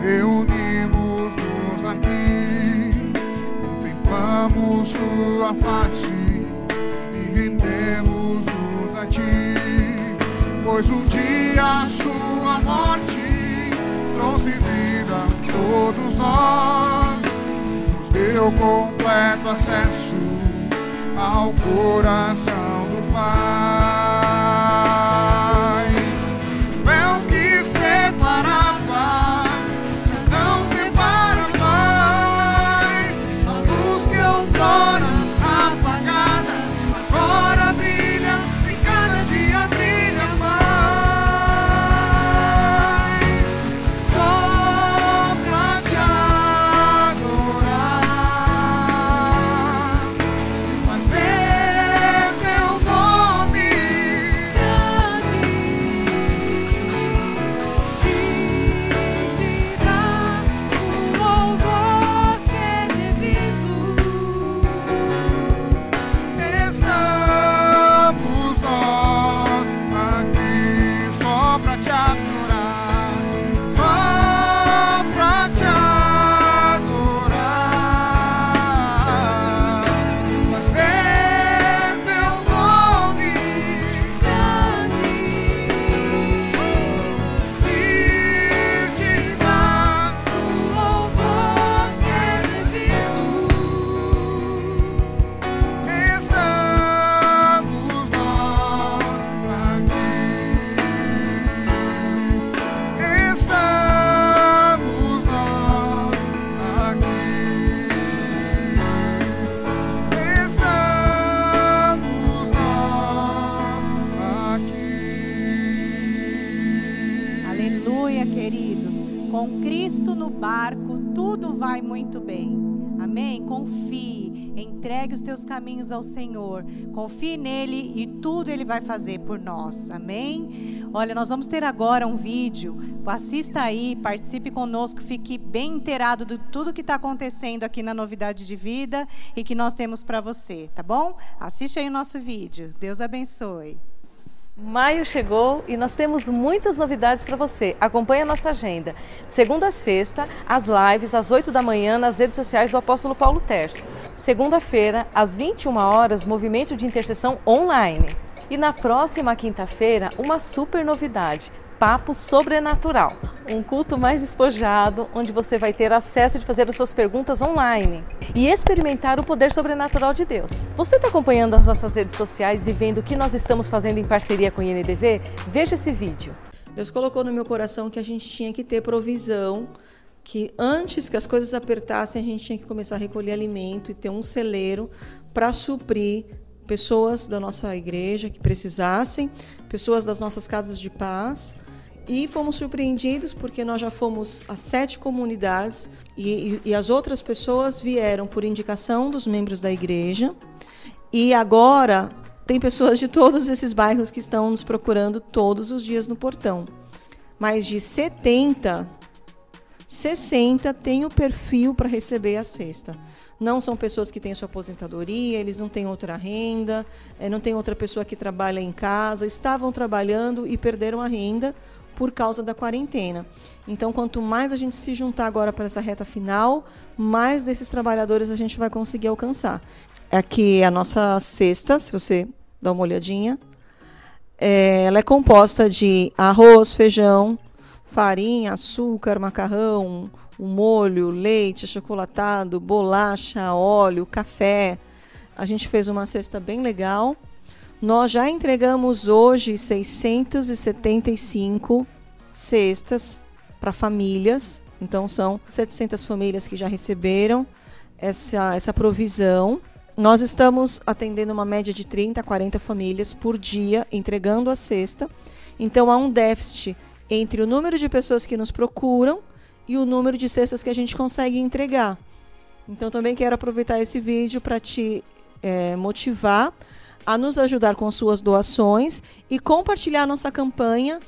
reunimos-nos aqui, contemplamos tua face pois um dia a sua morte trouxe vida a todos nós, nos deu completo acesso ao coração caminhos ao Senhor. Confie nele e tudo ele vai fazer por nós. Amém? Olha, nós vamos ter agora um vídeo. Assista aí, participe conosco, fique bem inteirado de tudo que está acontecendo aqui na Novidade de Vida e que nós temos para você, tá bom? Assiste aí o nosso vídeo. Deus abençoe. Maio chegou e nós temos muitas novidades para você. Acompanhe a nossa agenda. Segunda a sexta, as lives às 8 da manhã nas redes sociais do apóstolo Paulo Terço. Segunda-feira, às 21 horas, movimento de intercessão online. E na próxima quinta-feira, uma super novidade. Papo Sobrenatural, um culto mais despojado, onde você vai ter acesso de fazer as suas perguntas online e experimentar o poder sobrenatural de Deus. Você está acompanhando as nossas redes sociais e vendo o que nós estamos fazendo em parceria com o INDV? Veja esse vídeo. Deus colocou no meu coração que a gente tinha que ter provisão, que antes que as coisas apertassem, a gente tinha que começar a recolher alimento e ter um celeiro para suprir pessoas da nossa igreja que precisassem, pessoas das nossas casas de paz. E fomos surpreendidos porque nós já fomos a sete comunidades e, e, e as outras pessoas vieram por indicação dos membros da igreja. E agora tem pessoas de todos esses bairros que estão nos procurando todos os dias no portão. Mais de 70, 60 têm o perfil para receber a cesta. Não são pessoas que têm sua aposentadoria, eles não têm outra renda, eh, não tem outra pessoa que trabalha em casa, estavam trabalhando e perderam a renda por causa da quarentena. Então, quanto mais a gente se juntar agora para essa reta final, mais desses trabalhadores a gente vai conseguir alcançar. Aqui é a nossa cesta, se você dá uma olhadinha. É, ela é composta de arroz, feijão, farinha, açúcar, macarrão, o molho, leite, achocolatado, bolacha, óleo, café. A gente fez uma cesta bem legal. Nós já entregamos hoje 675 cestas para famílias. Então são 700 famílias que já receberam essa, essa provisão. Nós estamos atendendo uma média de 30 a 40 famílias por dia, entregando a cesta. Então há um déficit entre o número de pessoas que nos procuram e o número de cestas que a gente consegue entregar. Então também quero aproveitar esse vídeo para te eh, motivar a nos ajudar com suas doações e compartilhar nossa campanha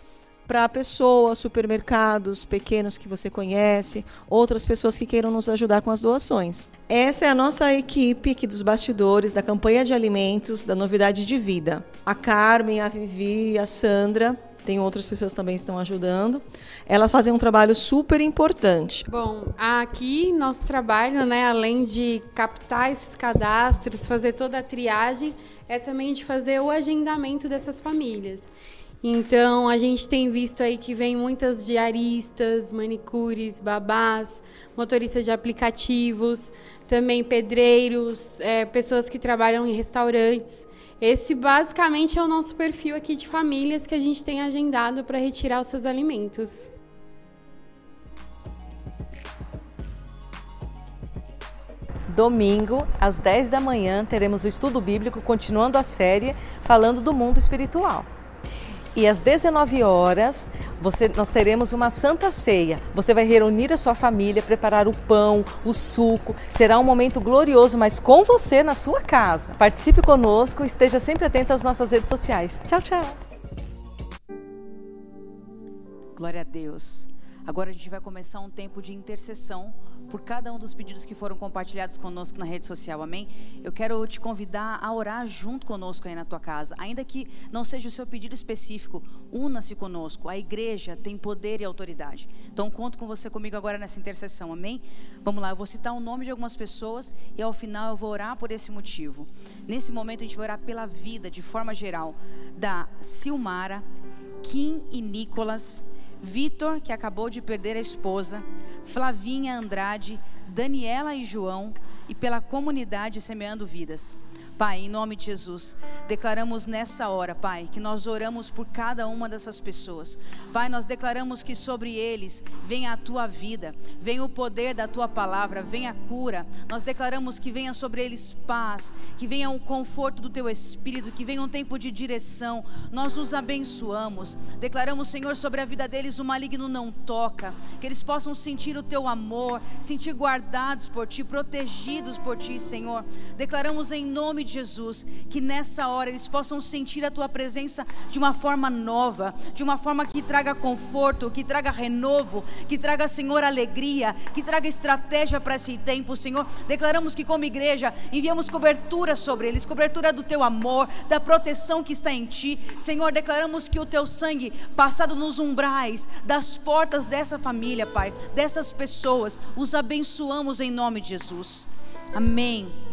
para pessoas, supermercados pequenos que você conhece, outras pessoas que queiram nos ajudar com as doações. Essa é a nossa equipe aqui dos bastidores da campanha de alimentos da Novidade de Vida. A Carmen, a Vivi, a Sandra, tem outras pessoas também que estão ajudando. Elas fazem um trabalho super importante. Bom, aqui nosso trabalho, né, além de captar esses cadastros, fazer toda a triagem, é também de fazer o agendamento dessas famílias. Então, a gente tem visto aí que vem muitas diaristas, manicures, babás, motoristas de aplicativos, também pedreiros, é, pessoas que trabalham em restaurantes. Esse basicamente é o nosso perfil aqui de famílias que a gente tem agendado para retirar os seus alimentos. Domingo, às 10 da manhã, teremos o estudo bíblico continuando a série falando do mundo espiritual. E às 19 horas, você, nós teremos uma santa ceia. Você vai reunir a sua família, preparar o pão, o suco. Será um momento glorioso, mas com você na sua casa. Participe conosco, esteja sempre atento às nossas redes sociais. Tchau, tchau. Glória a Deus. Agora a gente vai começar um tempo de intercessão por cada um dos pedidos que foram compartilhados conosco na rede social, amém? Eu quero te convidar a orar junto conosco aí na tua casa, ainda que não seja o seu pedido específico, una-se conosco. A igreja tem poder e autoridade. Então conto com você comigo agora nessa intercessão, amém? Vamos lá, eu vou citar o nome de algumas pessoas e ao final eu vou orar por esse motivo. Nesse momento a gente vai orar pela vida de forma geral da Silmara, Kim e Nicolas, Vitor, que acabou de perder a esposa, Flavinha Andrade, Daniela e João, e pela comunidade Semeando Vidas. Pai, em nome de Jesus, declaramos nessa hora, Pai, que nós oramos por cada uma dessas pessoas. Pai, nós declaramos que sobre eles venha a tua vida, venha o poder da tua palavra, venha a cura. Nós declaramos que venha sobre eles paz, que venha o conforto do teu espírito, que venha um tempo de direção. Nós os abençoamos. Declaramos, Senhor, sobre a vida deles o maligno não toca, que eles possam sentir o teu amor, sentir guardados por ti, protegidos por ti, Senhor. Declaramos em nome de Jesus que nessa hora eles possam sentir a tua presença de uma forma nova, de uma forma que traga conforto, que traga renovo, que traga, Senhor, alegria, que traga estratégia para esse tempo, Senhor. Declaramos que, como igreja, enviamos cobertura sobre eles cobertura do teu amor, da proteção que está em ti. Senhor, declaramos que o teu sangue passado nos umbrais das portas dessa família, Pai, dessas pessoas, os abençoamos em nome de Jesus. Amém.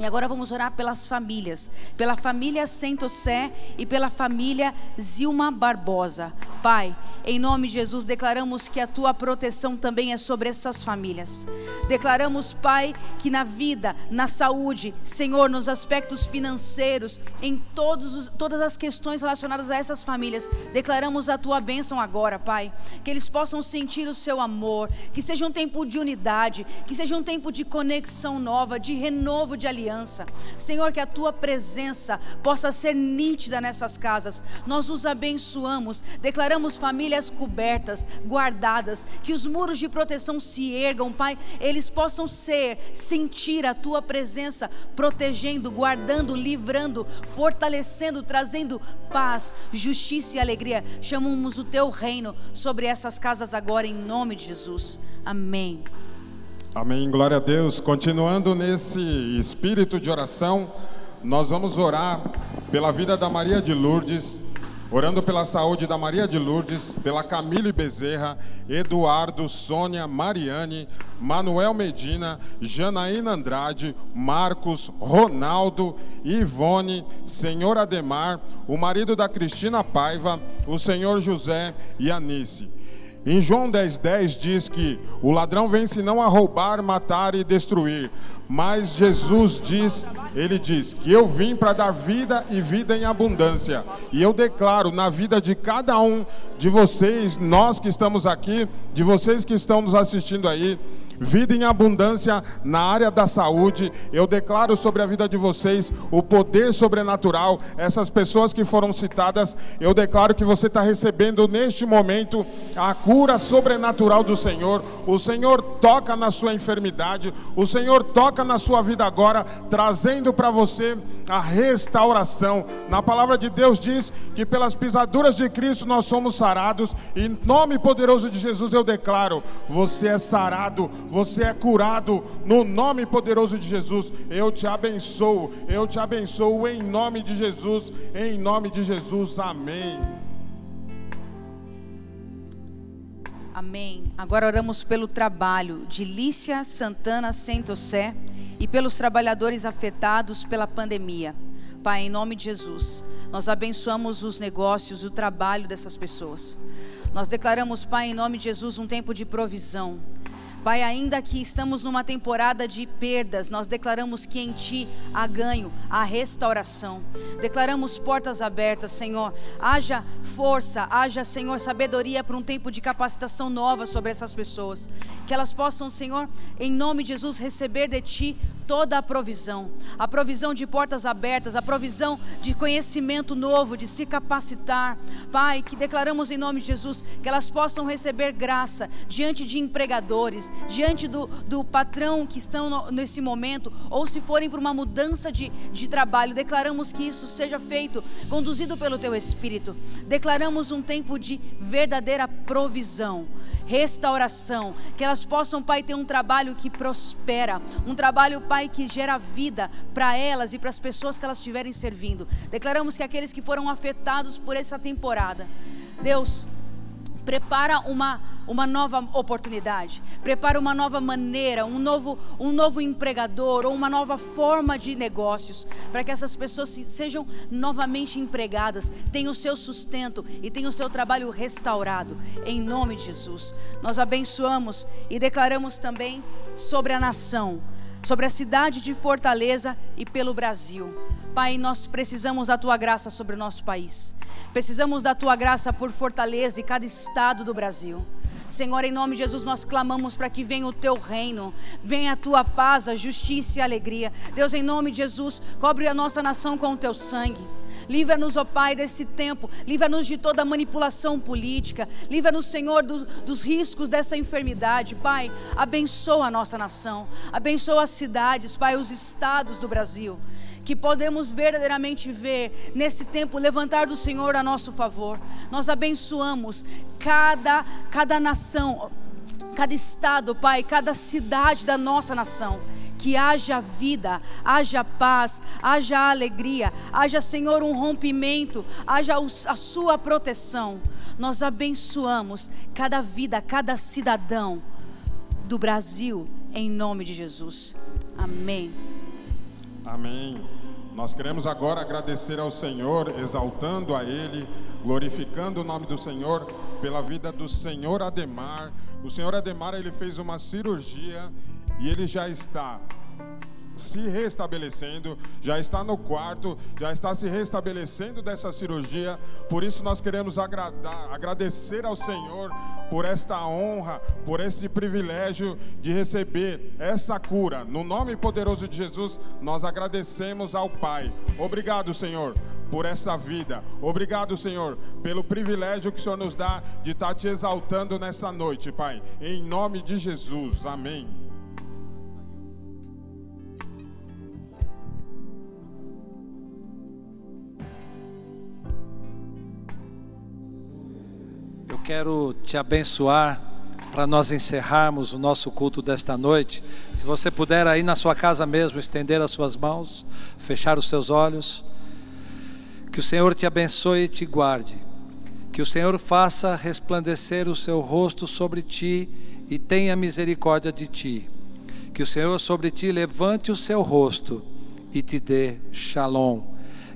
E agora vamos orar pelas famílias, pela família Sentosé e pela família Zilma Barbosa. Pai, em nome de Jesus, declaramos que a tua proteção também é sobre essas famílias. Declaramos, Pai, que na vida, na saúde, Senhor, nos aspectos financeiros, em todos os, todas as questões relacionadas a essas famílias, declaramos a tua bênção agora, Pai. Que eles possam sentir o seu amor, que seja um tempo de unidade, que seja um tempo de conexão nova, de renovo de aliança. Senhor, que a tua presença possa ser nítida nessas casas. Nós os abençoamos, declaramos famílias cobertas, guardadas, que os muros de proteção se ergam, Pai, eles possam ser, sentir a tua presença, protegendo, guardando, livrando, fortalecendo, trazendo paz, justiça e alegria. Chamamos o teu reino sobre essas casas agora, em nome de Jesus. Amém. Amém, glória a Deus. Continuando nesse espírito de oração, nós vamos orar pela vida da Maria de Lourdes, orando pela saúde da Maria de Lourdes, pela Camille Bezerra, Eduardo, Sônia, Mariane, Manuel Medina, Janaína Andrade, Marcos, Ronaldo, Ivone, Senhor Ademar, o marido da Cristina Paiva, o senhor José e Anice. Em João 10,10 10 diz que o ladrão vem senão a roubar, matar e destruir. Mas Jesus diz, ele diz que eu vim para dar vida e vida em abundância. E eu declaro na vida de cada um de vocês, nós que estamos aqui, de vocês que estão nos assistindo aí, vida em abundância na área da saúde. Eu declaro sobre a vida de vocês o poder sobrenatural. Essas pessoas que foram citadas, eu declaro que você está recebendo neste momento a cura sobrenatural do Senhor. O Senhor toca na sua enfermidade, o Senhor toca na sua vida agora, trazendo para você a restauração. Na palavra de Deus diz que pelas pisaduras de Cristo nós somos sarados. Em nome poderoso de Jesus eu declaro: você é sarado, você é curado. No nome poderoso de Jesus, eu te abençoo. Eu te abençoo em nome de Jesus. Em nome de Jesus. Amém. Amém. Agora oramos pelo trabalho de Lícia Santana Sentosé e pelos trabalhadores afetados pela pandemia. Pai, em nome de Jesus, nós abençoamos os negócios, o trabalho dessas pessoas. Nós declaramos, Pai, em nome de Jesus, um tempo de provisão. Pai, ainda que estamos numa temporada de perdas, nós declaramos que em Ti há ganho, há restauração. Declaramos portas abertas, Senhor. Haja força, haja, Senhor, sabedoria para um tempo de capacitação nova sobre essas pessoas. Que elas possam, Senhor, em nome de Jesus, receber de Ti toda a provisão. A provisão de portas abertas, a provisão de conhecimento novo, de se capacitar. Pai, que declaramos em nome de Jesus que elas possam receber graça diante de empregadores, diante do, do patrão que estão no- nesse momento, ou se forem para uma mudança de, de trabalho, declaramos que isso seja feito, conduzido pelo Teu Espírito. Declaramos um tempo de verdadeira provisão, restauração, que elas possam, Pai, ter um trabalho que prospera, um trabalho, Pai, que gera vida para elas e para as pessoas que elas estiverem servindo. Declaramos que aqueles que foram afetados por essa temporada, Deus, prepara uma, uma nova oportunidade, prepara uma nova maneira, um novo, um novo empregador ou uma nova forma de negócios, para que essas pessoas se- sejam novamente empregadas, tenham o seu sustento e tenham o seu trabalho restaurado, em nome de Jesus. Nós abençoamos e declaramos também sobre a nação, sobre a cidade de Fortaleza e pelo Brasil. Pai, nós precisamos da tua graça sobre o nosso país. Precisamos da tua graça por Fortaleza e cada estado do Brasil. Senhor, em nome de Jesus, nós clamamos para que venha o teu reino, venha a tua paz, a justiça e a alegria. Deus, em nome de Jesus, cobre a nossa nação com o teu sangue. Livra-nos, ó Pai, desse tempo. Livra-nos de toda manipulação política. Livra-nos, Senhor, do- dos riscos dessa enfermidade. Pai, abençoa a nossa nação. Abençoa as cidades, Pai, os estados do Brasil. Que podemos verdadeiramente ver nesse tempo levantar do Senhor a nosso favor. Nós abençoamos cada, cada nação, cada estado, Pai, cada cidade da nossa nação. Que haja vida, haja paz, haja alegria, haja, Senhor, um rompimento, haja a Sua proteção. Nós abençoamos cada vida, cada cidadão do Brasil, em nome de Jesus. Amém. Amém. Nós queremos agora agradecer ao Senhor, exaltando a Ele, glorificando o nome do Senhor pela vida do Senhor Ademar. O Senhor Ademar ele fez uma cirurgia e ele já está se restabelecendo, já está no quarto, já está se restabelecendo dessa cirurgia. Por isso nós queremos agradar, agradecer ao Senhor por esta honra, por esse privilégio de receber essa cura. No nome poderoso de Jesus, nós agradecemos ao Pai. Obrigado, Senhor, por essa vida. Obrigado, Senhor, pelo privilégio que o Senhor nos dá de estar te exaltando nessa noite, Pai. Em nome de Jesus. Amém. Quero te abençoar para nós encerrarmos o nosso culto desta noite. Se você puder aí na sua casa mesmo estender as suas mãos, fechar os seus olhos, que o Senhor te abençoe e te guarde. Que o Senhor faça resplandecer o seu rosto sobre ti e tenha misericórdia de ti. Que o Senhor sobre ti levante o seu rosto e te dê shalom.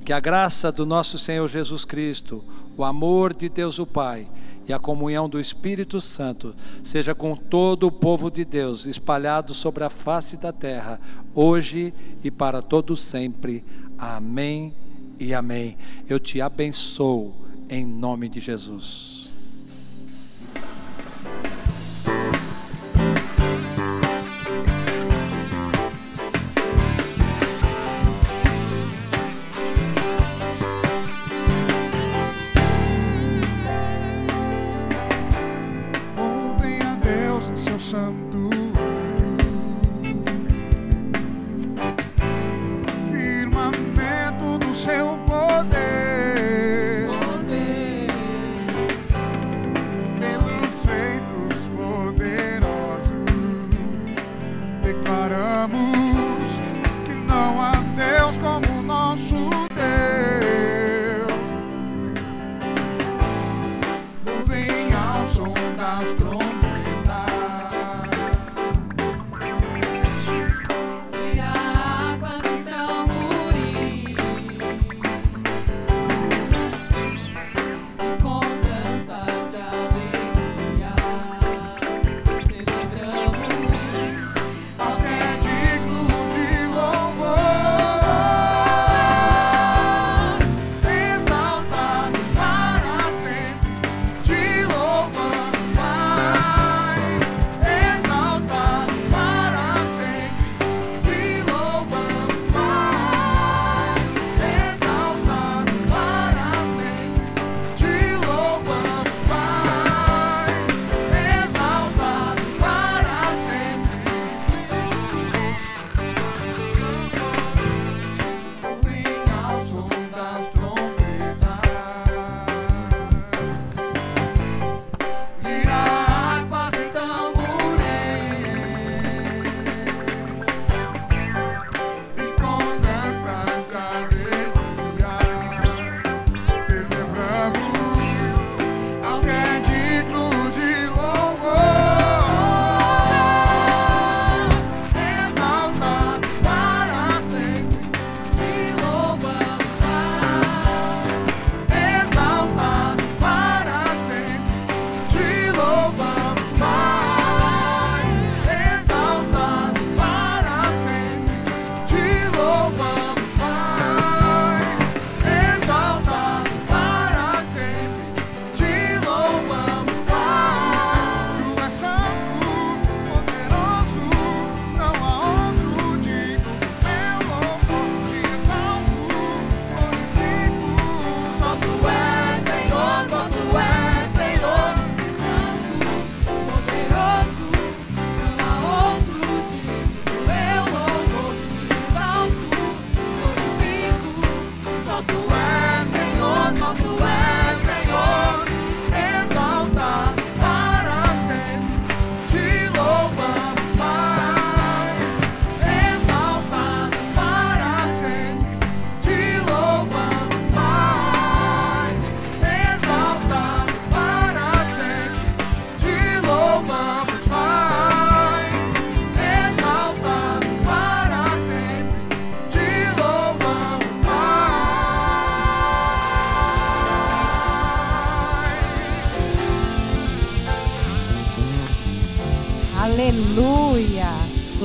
Que a graça do nosso Senhor Jesus Cristo, o amor de Deus o Pai e a comunhão do Espírito Santo seja com todo o povo de Deus espalhado sobre a face da terra, hoje e para todo sempre. Amém e amém. Eu te abençoo em nome de Jesus.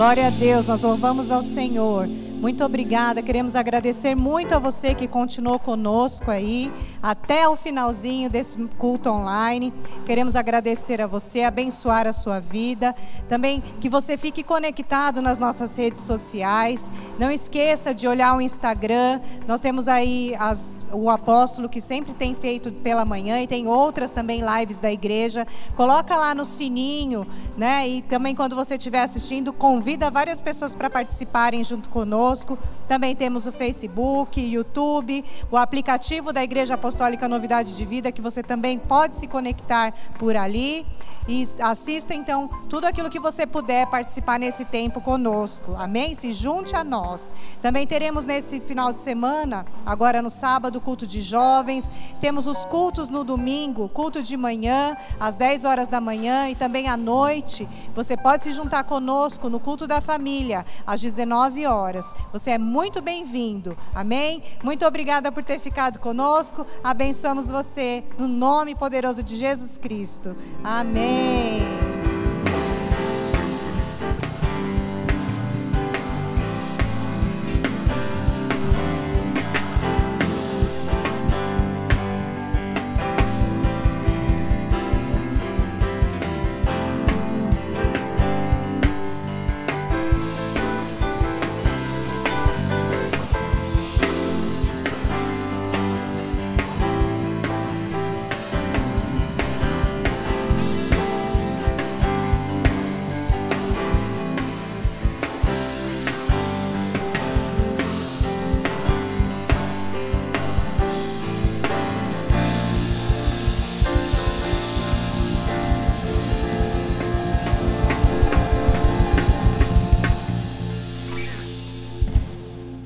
Glória a Deus, nós louvamos ao Senhor. Muito obrigada, queremos agradecer muito a você que continuou conosco aí até o finalzinho desse culto online. Queremos agradecer a você, abençoar a sua vida. Também que você fique conectado nas nossas redes sociais. Não esqueça de olhar o Instagram. Nós temos aí as- o apóstolo que sempre tem feito pela manhã e tem outras também lives da igreja. Coloca lá no sininho, né? E também quando você estiver assistindo, convida várias pessoas para participarem junto conosco. Também temos o Facebook, YouTube, o aplicativo da Igreja Apostólica Novidade de Vida, que você também pode se conectar por ali. E assista então tudo aquilo que você puder participar nesse tempo conosco. Amém? Se junte a nós. Também teremos nesse final de semana, agora no sábado, culto de jovens. Temos os cultos no domingo, culto de manhã, às 10 horas da manhã e também à noite. Você pode se juntar conosco no culto da família, às 19 horas. Você é muito bem-vindo. Amém? Muito obrigada por ter ficado conosco. Abençoamos você no nome poderoso de Jesus Cristo. Amém.